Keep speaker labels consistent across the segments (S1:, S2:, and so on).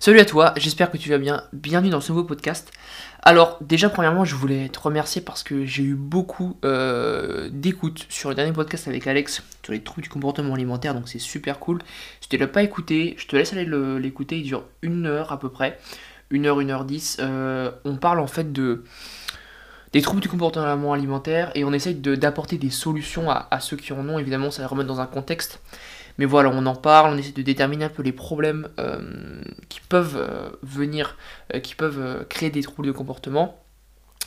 S1: Salut à toi, j'espère que tu vas bien. Bienvenue dans ce nouveau podcast. Alors, déjà, premièrement, je voulais te remercier parce que j'ai eu beaucoup euh, d'écoutes sur le dernier podcast avec Alex sur les troubles du comportement alimentaire, donc c'est super cool. Si tu ne l'as pas écouté, je te laisse aller l'écouter, il dure une heure à peu près, une heure, une heure dix. Euh, on parle en fait de des troubles du comportement alimentaire et on essaye d'apporter des solutions à, ceux qui en ont. Évidemment, ça va remettre dans un contexte. Mais voilà, on en parle, on essaie de déterminer un peu les problèmes euh, qui peuvent euh, venir, euh, qui peuvent créer des troubles de comportement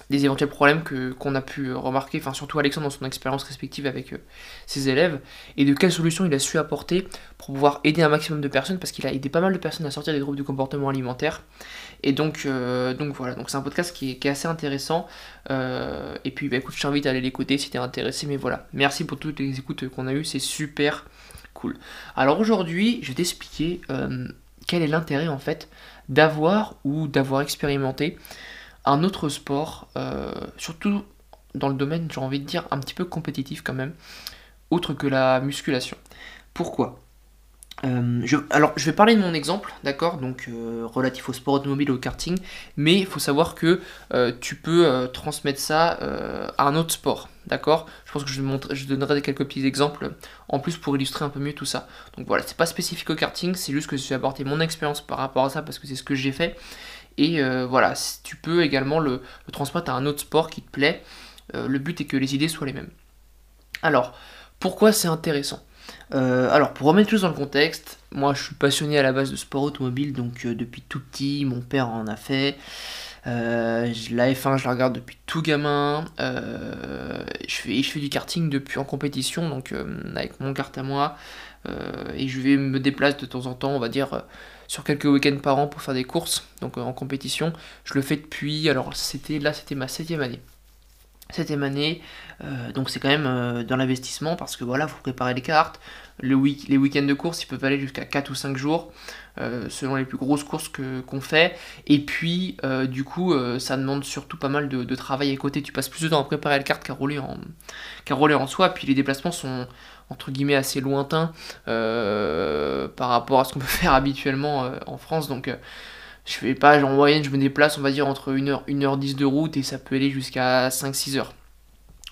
S1: des éventuels problèmes qu'on a pu remarquer, enfin surtout Alexandre dans son expérience respective avec ses élèves, et de quelles solutions il a su apporter pour pouvoir aider un maximum de personnes, parce qu'il a aidé pas mal de personnes à sortir des troubles du comportement alimentaire. Et donc, donc voilà, donc c'est un podcast qui est, assez intéressant. et puis bah, écoute, je t'invite à aller l'écouter si t'es intéressé, mais voilà, merci pour toutes les écoutes qu'on a eues, c'est super Alors aujourd'hui, je vais t'expliquer euh, quel est l'intérêt en fait d'avoir ou d'avoir expérimenté un autre sport, euh, surtout dans le domaine, j'ai envie de dire, un petit peu compétitif quand même, autre que la musculation. Pourquoi? Euh, alors, je vais parler de mon exemple, d'accord, donc relatif au sport automobile, au karting, mais il faut savoir que tu peux transmettre ça à un autre sport, d'accord? Je pense que je, je donnerai quelques petits exemples en plus pour illustrer un peu mieux tout ça. Donc voilà, c'est pas spécifique au karting, c'est juste que je vais apporter mon expérience par rapport à ça parce que c'est ce que j'ai fait. Et voilà, tu peux également le, le, transmettre à un autre sport qui te plaît. le but est que les idées soient les mêmes. Alors, pourquoi c'est intéressant? Euh, alors, pour remettre tout dans le contexte, moi je suis passionné à la base de sport automobile, donc euh, depuis tout petit, mon père en a fait. Euh, la F1, je la regarde depuis tout gamin. je, fais, je fais du karting depuis en compétition, donc avec mon kart à moi. et je vais me déplacer de temps en temps, on va dire, sur quelques week-ends par an pour faire des courses, donc en compétition. Je le fais depuis, alors c'était là, c'était ma septième année septième année. Euh, donc c'est quand même euh, dans l'investissement parce que voilà, faut préparer les cartes. Le week les week-ends de course, ils peuvent aller jusqu'à 4 ou 5 jours, euh, selon les plus grosses courses qu'on fait. Et puis, du coup, ça demande surtout pas mal de, travail à côté. Tu passes plus de temps à préparer la carte qu'à rouler en, qu'à rouler en soi. Puis les déplacements sont entre guillemets assez lointains par rapport à ce qu'on peut faire habituellement en France. Donc je fais pas, en moyenne, je me déplace, on va dire, entre 1h, 1h10 de route et ça peut aller jusqu'à 5-6 heures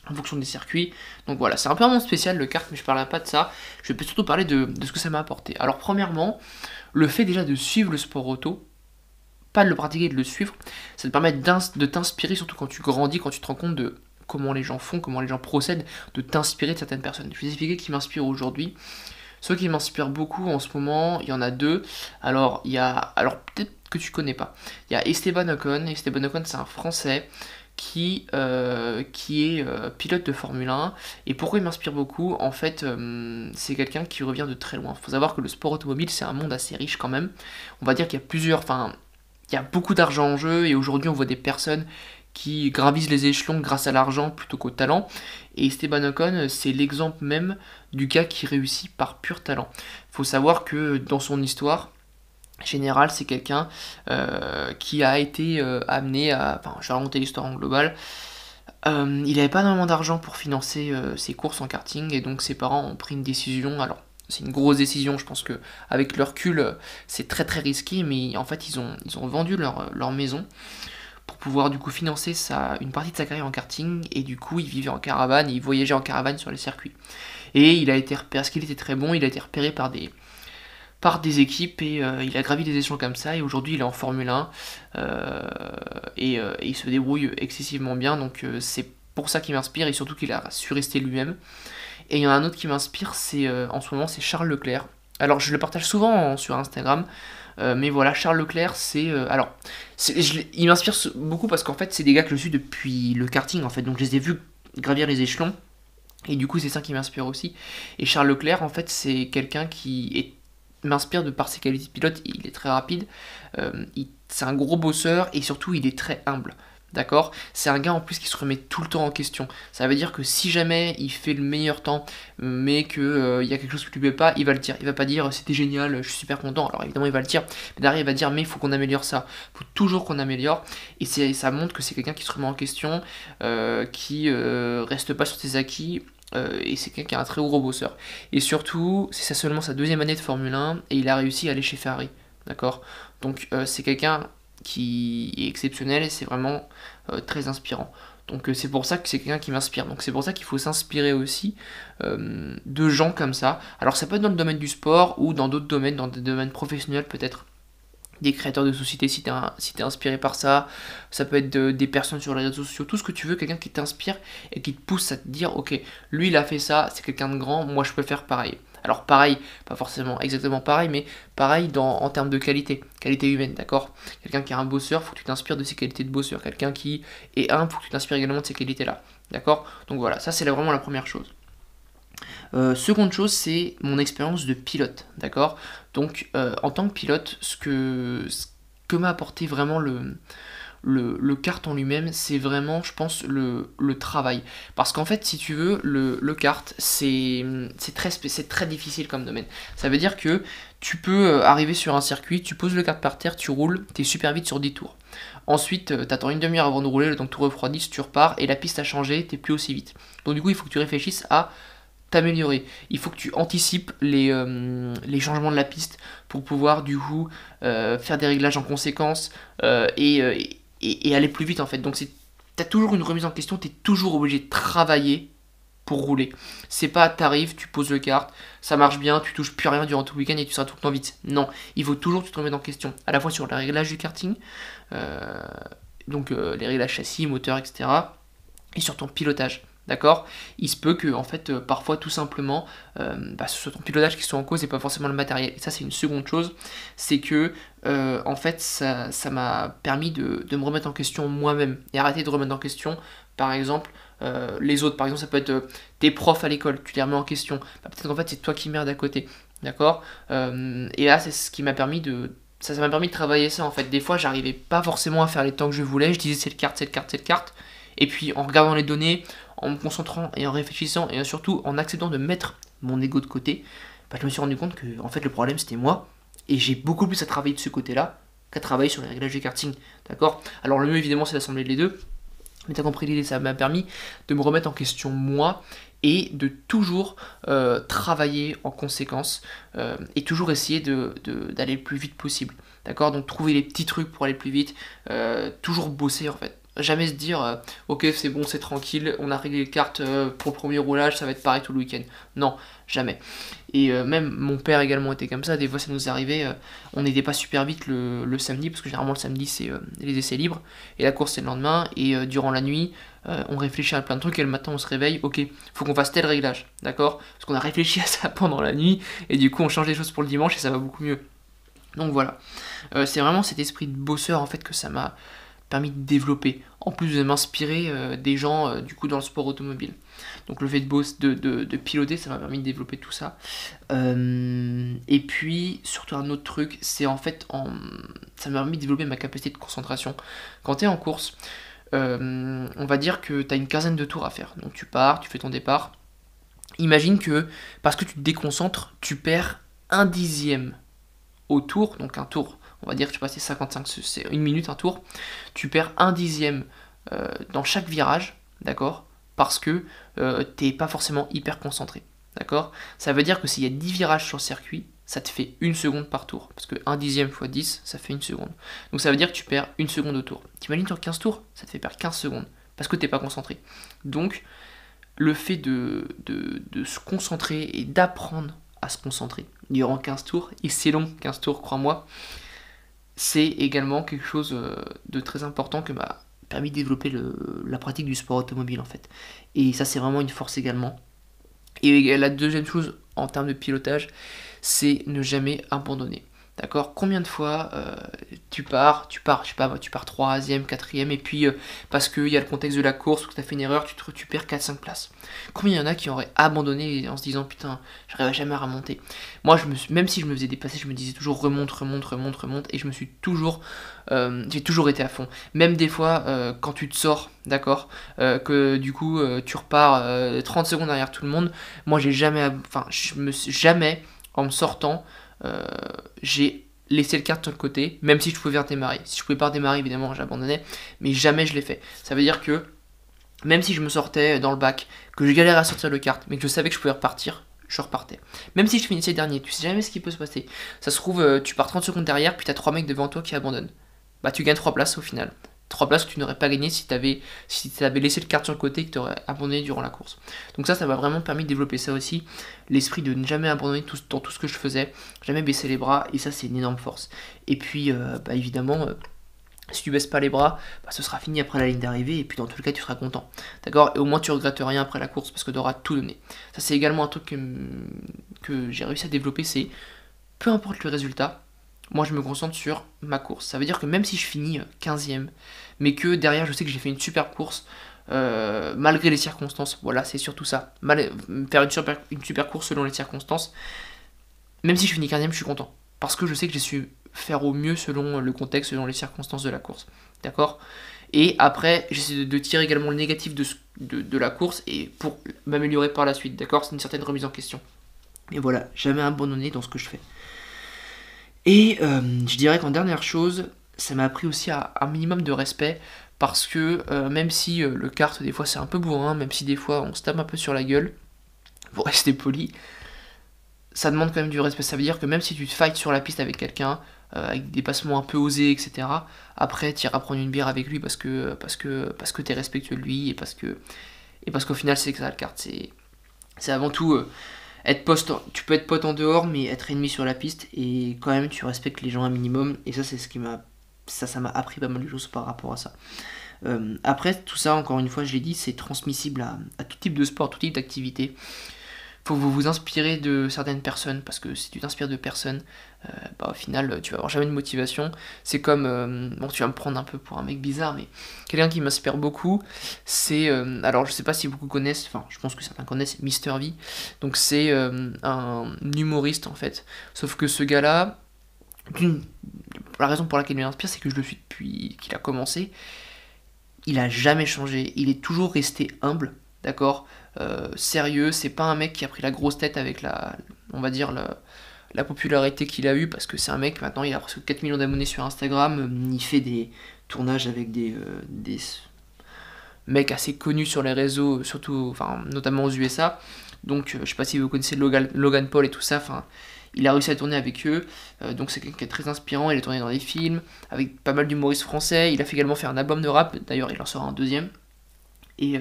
S1: en fonction des circuits. Donc voilà, c'est un peu un spécial le kart, mais je parlerai pas de ça. Je vais surtout parler de, ce que ça m'a apporté. Alors, premièrement, le fait déjà de suivre le sport auto, pas de le pratiquer, de le suivre, ça te permet de t'inspirer, surtout quand tu grandis, quand tu te rends compte de comment les gens font, comment les gens procèdent, de t'inspirer de certaines personnes. Je vais expliquer qui m'inspire aujourd'hui. Ceux qui m'inspirent beaucoup en ce moment, il y en a deux. Alors, il y a. Alors, peut-être que tu connais pas. Il y a Esteban Ocon. Esteban Ocon, c'est un Français qui, euh, qui est euh, pilote de Formule 1. Et pourquoi il m'inspire beaucoup En fait, euh, c'est quelqu'un qui revient de très loin. Il faut savoir que le sport automobile, c'est un monde assez riche quand même. On va dire qu'il y a plusieurs... Enfin, il y a beaucoup d'argent en jeu et aujourd'hui on voit des personnes qui gravissent les échelons grâce à l'argent plutôt qu'au talent. Et Esteban Ocon, c'est l'exemple même du gars qui réussit par pur talent. Il faut savoir que dans son histoire, général, c'est quelqu'un euh, qui a été euh, amené à. Enfin, je vais raconter l'histoire en global. Euh, il n'avait pas énormément d'argent pour financer ses courses en karting et donc ses parents ont pris une décision. Alors, c'est une grosse décision, je pense que avec leur recul, c'est très très risqué, mais en fait, ils ont, ils ont vendu leur, leur maison pour pouvoir du coup financer sa, une partie de sa carrière en karting et du coup, il vivait en caravane, il voyageait en caravane sur les circuits. Et il a été parce qu'il était très bon, il a été repéré par des, par des équipes et euh, il a gravi des échelons comme ça et aujourd'hui il est en Formule 1 euh, et, euh, et, il se débrouille excessivement bien donc c'est pour ça qu'il m'inspire et surtout qu'il a su rester lui-même. Et il y en a un autre qui m'inspire, c'est en ce moment c'est Charles Leclerc. Alors je le partage souvent sur Instagram, mais voilà Charles Leclerc c'est alors il m'inspire beaucoup parce qu'en fait c'est des gars que je suis depuis le karting en fait donc je les ai vus gravir les échelons et du coup c'est ça qui m'inspire aussi. Et Charles Leclerc en fait c'est quelqu'un qui est m'inspire de par ses qualités de pilote, il est très rapide, euh, c'est un gros bosseur et surtout il est très humble. D'accord? C'est un gars en plus qui se remet tout le temps en question. Ça veut dire que si jamais il fait le meilleur temps, mais qu'il euh, y a quelque chose qui lui plaît pas, il va le dire. Il va pas dire c'était génial, je suis super content. Alors évidemment il va le dire, mais derrière il va dire mais il faut qu'on améliore ça. Il faut toujours qu'on améliore. Et ça montre que c'est quelqu'un qui se remet en question, euh, qui reste pas sur ses acquis euh, et c'est quelqu'un qui a un très gros bosseur. Et surtout, c'est seulement sa deuxième année de Formule 1 et il a réussi à aller chez Ferrari. d'accord? Donc c'est quelqu'un qui est exceptionnel et c'est vraiment très inspirant. Donc c'est pour ça que c'est quelqu'un qui m'inspire. Donc c'est pour ça qu'il faut s'inspirer aussi de gens comme ça. Alors ça peut être dans le domaine du sport ou dans d'autres domaines, dans des domaines professionnels peut-être des créateurs de sociétés si t'es si inspiré par ça, ça peut être des personnes sur les réseaux sociaux, tout ce que tu veux, quelqu'un qui t'inspire et qui te pousse à te dire ok, lui il a fait ça, c'est quelqu'un de grand, moi je peux faire pareil. Alors pareil, pas forcément exactement pareil, mais pareil en termes de qualité, qualité humaine, d'accord? Quelqu'un qui a un bosseur, faut que tu t'inspires de ses qualités de bosseur. Quelqu'un qui est un, faut que tu t'inspires également de ses qualités-là, d'accord? Donc voilà, ça c'est vraiment la première chose. Euh, seconde chose, c'est mon expérience de pilote, d'accord? Donc, euh, en tant que pilote, ce que, ce que m'a apporté vraiment le, le, le kart en lui-même, c'est vraiment, je pense, le, le travail. Parce qu'en fait, si tu veux, le, le kart, c'est très, très difficile comme domaine. Ça veut dire que tu peux euh, arriver sur un circuit, tu poses le kart par terre, tu roules, tu es super vite sur 10 tours. Ensuite, tu attends une demi-heure avant de rouler, le temps que tout refroidisse, tu repars, et la piste a changé, t'es plus aussi vite. Donc du coup, il faut que tu réfléchisses à t'améliorer. Il faut que tu anticipes les, euh, les, changements de la piste pour pouvoir du coup euh, faire des réglages en conséquence euh, et, aller plus vite en fait. Donc tu as toujours une remise en question, tu es toujours obligé de travailler pour rouler. C'est pas t'arrives, tu poses le kart, ça marche bien, tu touches plus rien durant tout le week-end et tu seras tout le temps vite. Non, il faut toujours que tu te remettes en question, à la fois sur les réglages du karting, donc les réglages châssis, moteur, etc. et sur ton pilotage. D'accord? Il se peut que, en fait, euh, parfois, tout simplement, euh, bah, ce soit ton pilotage qui soit en cause et pas forcément le matériel. Et ça, c'est une seconde chose. C'est que, euh, en fait, ça m'a permis de, me remettre en question moi-même et arrêter de remettre en question, par exemple, les autres. Par exemple, ça peut être tes profs à l'école, tu les remets en question. Bah, peut-être qu'en fait, c'est toi qui merde à côté. D'accord? Et là, c'est ce qui m'a permis de. Ça m'a permis de travailler ça en fait. Des fois, j'arrivais pas forcément à faire les temps que je voulais. Je disais c'est le carte, c'est le carte, c'est le carte. Et puis en regardant les données, en me concentrant et en réfléchissant et surtout en acceptant de mettre mon ego de côté, bah, je me suis rendu compte que en fait le problème c'était moi et j'ai beaucoup plus à travailler de ce côté-là qu'à travailler sur les réglages de karting. D'accord? Alors le mieux évidemment c'est d'assembler les deux. Mais t'as compris l'idée, ça m'a permis de me remettre en question moi et de toujours euh, travailler en conséquence euh, et toujours essayer d'aller le plus vite possible. D'accord? Donc trouver les petits trucs pour aller plus vite, euh, toujours bosser en fait jamais se dire euh, ok c'est bon c'est tranquille on a réglé les cartes euh, pour le premier roulage ça va être pareil tout le week-end. Non jamais. Et euh, même mon père également était comme ça des fois ça nous arrivait on n'était pas super vite le, samedi parce que généralement le samedi c'est les essais libres. Et la course c'est le lendemain et durant la nuit on réfléchit à plein de trucs et le matin on se réveille ok faut qu'on fasse tel réglage d'accord? Parce qu'on a réfléchi à ça pendant la nuit et du coup on change les choses pour le dimanche et ça va beaucoup mieux. Donc voilà. C'est vraiment cet esprit de bosseur en fait que ça m'a permis de développer, en plus de m'inspirer euh, des gens euh, du coup dans le sport automobile. Donc le fait de, de, piloter, ça m'a permis de développer tout ça. Euh, et puis surtout un autre truc, c'est en fait, en, ça m'a permis de développer ma capacité de concentration. Quand tu es en course, on va dire que tu as une quinzaine de tours à faire. Donc tu pars, tu fais ton départ. Imagine que parce que tu te déconcentres, tu perds un dixième au tour, donc un tour on va dire que tu passes 55, c'est une minute un tour, tu perds un dixième euh, dans chaque virage, d'accord? Parce que euh, tu n'es pas forcément hyper concentré, d'accord? Ça veut dire que s'il y a 10 virages sur le circuit, ça te fait une seconde par tour. Parce que 1 dixième fois 10, ça fait une seconde. Donc ça veut dire que tu perds une seconde au tour. T'imagines sur 15 tours, ça te fait perdre 15 secondes. Parce que tu n'es pas concentré. Donc le fait de se concentrer et d'apprendre à se concentrer durant 15 tours, et c'est long, 15 tours, crois-moi, c'est également quelque chose euh, de très important que m'a permis de développer la pratique du sport automobile en fait. Et ça c'est vraiment une force également. Et la deuxième chose en termes de pilotage, c'est ne jamais abandonner. D'accord? Combien de fois euh, tu pars, tu pars, je sais pas, tu pars 3ème, 4ème, et puis euh, parce qu'il y a le contexte de la course, ou que tu as fait une erreur, tu, te, tu perds 4-5 places. Combien il y en a qui auraient abandonné en se disant putain, j'arriverai jamais à remonter? Moi, même si je me faisais dépasser, je me disais toujours remonte, remonte, remonte, remonte, et je me suis toujours, euh, j'ai toujours été à fond. Même des fois, quand tu te sors, d'accord, que du coup tu repars 30 secondes derrière tout le monde, moi j'ai jamais, enfin, je me jamais en me sortant. Euh, j'ai laissé le kart sur côté, même si je pouvais redémarrer. Si je pouvais pas redémarrer, évidemment, j'abandonnais, mais jamais je l'ai fait. Ça veut dire que même si je me sortais dans le bac, que je galérais à sortir le kart, mais que je savais que je pouvais repartir, je repartais. Même si je finissais dernier, tu sais jamais ce qui peut se passer. Ça se trouve, euh, tu pars 30 secondes derrière, puis t'as 3 mecs devant toi qui abandonnent. Bah tu gagnes 3 places au final. 3 places que tu n'aurais pas gagné si tu avais, si avais laissé le carte sur le côté et que tu aurais abandonné durant la course. Donc ça, ça m'a vraiment permis de développer ça aussi, l'esprit de ne jamais abandonner dans tout ce que je faisais, jamais baisser les bras, et ça c'est une énorme force. Et puis, euh, bah, évidemment, euh, si tu baisses pas les bras, bah, ce sera fini après la ligne d'arrivée, et puis dans tout le cas, tu seras content. D'accord? Et au moins, tu regrettes rien après la course parce que tu auras tout donné. Ça, c'est également un truc que, que j'ai réussi à développer, c'est peu importe le résultat, moi je me concentre sur ma course. Ça veut dire que même si je finis 15ème, mais que derrière je sais que j'ai fait une super course, euh, malgré les circonstances, voilà, c'est surtout ça. faire une super, course selon les circonstances, même si je finis 15ème, je suis content. Parce que je sais que j'ai su faire au mieux selon le contexte, selon les circonstances de la course. D'accord? Et après, j'essaie de, tirer également le négatif de, de la course et pour m'améliorer par la suite. D'accord? C'est une certaine remise en question. Et voilà, jamais abandonner dans ce que je fais. Et euh, je dirais qu'en dernière chose, ça m'a appris aussi un minimum de respect parce que euh, même si euh, le kart des fois c'est un peu bourrin, même si des fois on se tape un peu sur la gueule, pour rester poli, ça demande quand même du respect. Ça veut dire que même si tu te fights sur la piste avec quelqu'un, avec des passements un peu osés, etc., après tu iras prendre une bière avec lui parce que parce que parce que t'es respectueux de lui et parce que et parce qu'au final c'est que ça le kart. C'est c'est avant tout être tu peux être pote en dehors, mais être ennemi sur la piste, et quand même tu respectes les gens un minimum, et ça c'est ce qui m'a, ça, ça m'a appris pas mal de choses par rapport à ça. Euh, après, tout ça, encore une fois, je l'ai dit, c'est transmissible à, à, tout type de sport, tout type d'activité faut vous vous inspirer de certaines personnes parce que si tu t'inspires de personnes, euh, bah, au final tu vas avoir jamais de motivation. C'est comme, euh, bon tu vas me prendre un peu pour un mec bizarre, mais quelqu'un qui m'inspire beaucoup, c'est, euh, alors je sais pas si beaucoup connaissent, enfin je pense que certains connaissent Mister V, donc c'est un humoriste en fait. Sauf que ce gars-là, la raison pour laquelle il m'inspire, c'est que je le suis depuis qu'il a commencé. Il a jamais changé, il est toujours resté humble, d'accord euh, sérieux, c'est pas un mec qui a pris la grosse tête avec la, on va dire, la, popularité qu'il a eu, parce que c'est un mec, maintenant il a presque 4 millions d'abonnés sur Instagram, euh, il fait des tournages avec des, euh, mecs assez connus sur les réseaux, surtout, enfin, notamment aux USA. Donc, je sais pas si vous connaissez Logan, Paul et tout ça, enfin, il a réussi à tourner avec eux, donc c'est quelqu'un qui est très inspirant, il a tourné dans des films, avec pas mal d'humoristes français, il a fait également faire un album de rap, d'ailleurs il en sera un deuxième, et,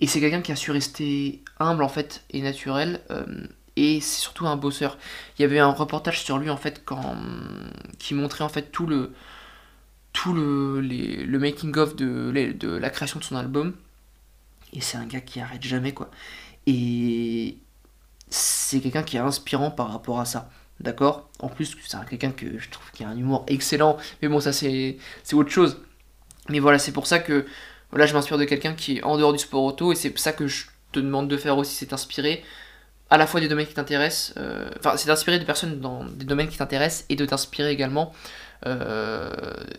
S1: et c'est quelqu'un qui a su rester humble en fait et naturel. Euh, et c'est surtout un bosseur. Il y avait un reportage sur lui en fait qui montrait en fait tout le tout le, le making of de, de la création de son album. Et c'est un gars qui arrête jamais quoi. Et c'est quelqu'un qui est inspirant par rapport à ça. D'accord? En plus, c'est quelqu'un que je trouve qui a un humour excellent. Mais bon, ça c'est autre chose. Mais voilà, c'est pour ça que Là, je m'inspire de quelqu'un qui est en dehors du sport auto, et c'est ça que je te demande de faire aussi, c'est t'inspirer à la fois des domaines qui t'intéressent, euh, enfin, c'est d'inspirer des personnes dans des domaines qui t'intéressent, et de t'inspirer également euh,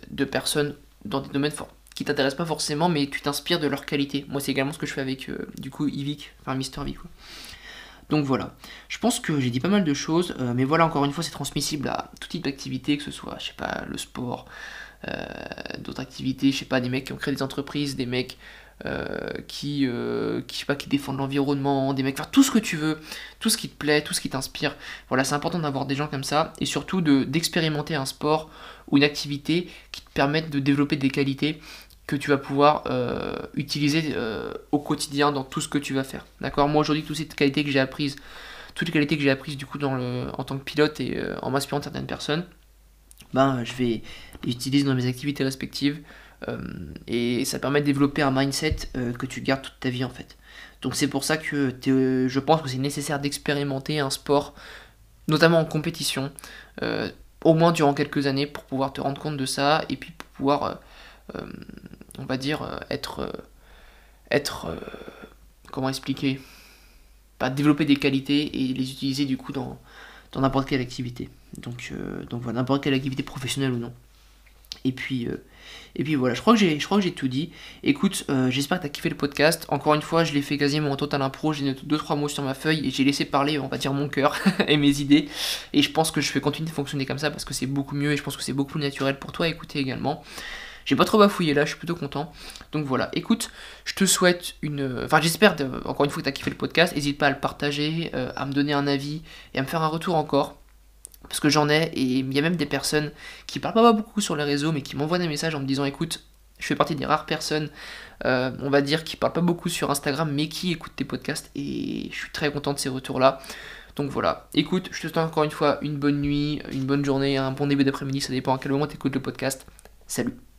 S1: de personnes dans des domaines qui t'intéressent pas forcément, mais tu t'inspires de leur qualité. Moi, c'est également ce que je fais avec, euh, du coup, Yvick, enfin, Mister V, quoi. Donc voilà, je pense que j'ai dit pas mal de choses, mais voilà, encore une fois, c'est transmissible à tout type d'activité, que ce soit, je sais pas, le sport, d'autres activités, je sais pas, des mecs qui ont créé des entreprises, des mecs euh, qui, euh, qui, qui défendent l'environnement, des mecs, faire tout ce que tu veux, tout ce qui te plaît, tout ce qui t'inspire. Voilà, c'est important d'avoir des gens comme ça et surtout d'expérimenter un sport ou une activité qui te permettent de développer des qualités que tu vas pouvoir utiliser au quotidien dans tout ce que tu vas faire. D'accord? Moi aujourd'hui, toutes ces qualités que j'ai apprises, toutes les qualités que j'ai apprises du coup en tant que pilote et en m'inspirant de certaines personnes, ben, je vais les utiliser dans mes activités respectives. Euh, et ça permet de développer un mindset euh, que tu gardes toute ta vie en fait. Donc c'est pour ça que je pense que c'est nécessaire d'expérimenter un sport, notamment en compétition, euh, au moins durant quelques années pour pouvoir te rendre compte de ça et puis pour pouvoir, on va dire, être, être, comment expliquer, développer des qualités et les utiliser du coup dans dans n'importe quelle activité. Donc, donc voilà, n'importe quelle activité professionnelle ou non. Et puis, euh, et puis voilà, je crois que j'ai, je crois que j'ai tout dit. Écoute, euh, j'espère que tu as kiffé le podcast. Encore une fois, je l'ai fait quasiment en total impro. J'ai noté 2-3 mots sur ma feuille et j'ai laissé parler, on va dire, mon cœur et mes idées. Et je pense que je vais continuer de fonctionner comme ça parce que c'est beaucoup mieux et je pense que c'est beaucoup plus naturel pour toi à écouter également. J'ai pas trop bafouillé là, je suis plutôt content. Donc voilà, écoute, je te souhaite une. Enfin, j'espère, encore une fois, que tu as kiffé le podcast. N'hésite pas à le partager, euh, à me donner un avis et à me faire un retour encore. Parce que j'en ai, et il y a même des personnes qui parlent pas beaucoup sur les réseaux, mais qui m'envoient des messages en me disant écoute, je fais partie des rares personnes, euh, on va dire, qui parlent pas beaucoup sur Instagram, mais qui écoutent tes podcasts, et je suis très content de ces retours-là. Donc voilà, écoute, je te souhaite encore une fois une bonne nuit, une bonne journée, un bon début d'après-midi, ça dépend à quel moment tu écoutes le podcast. Salut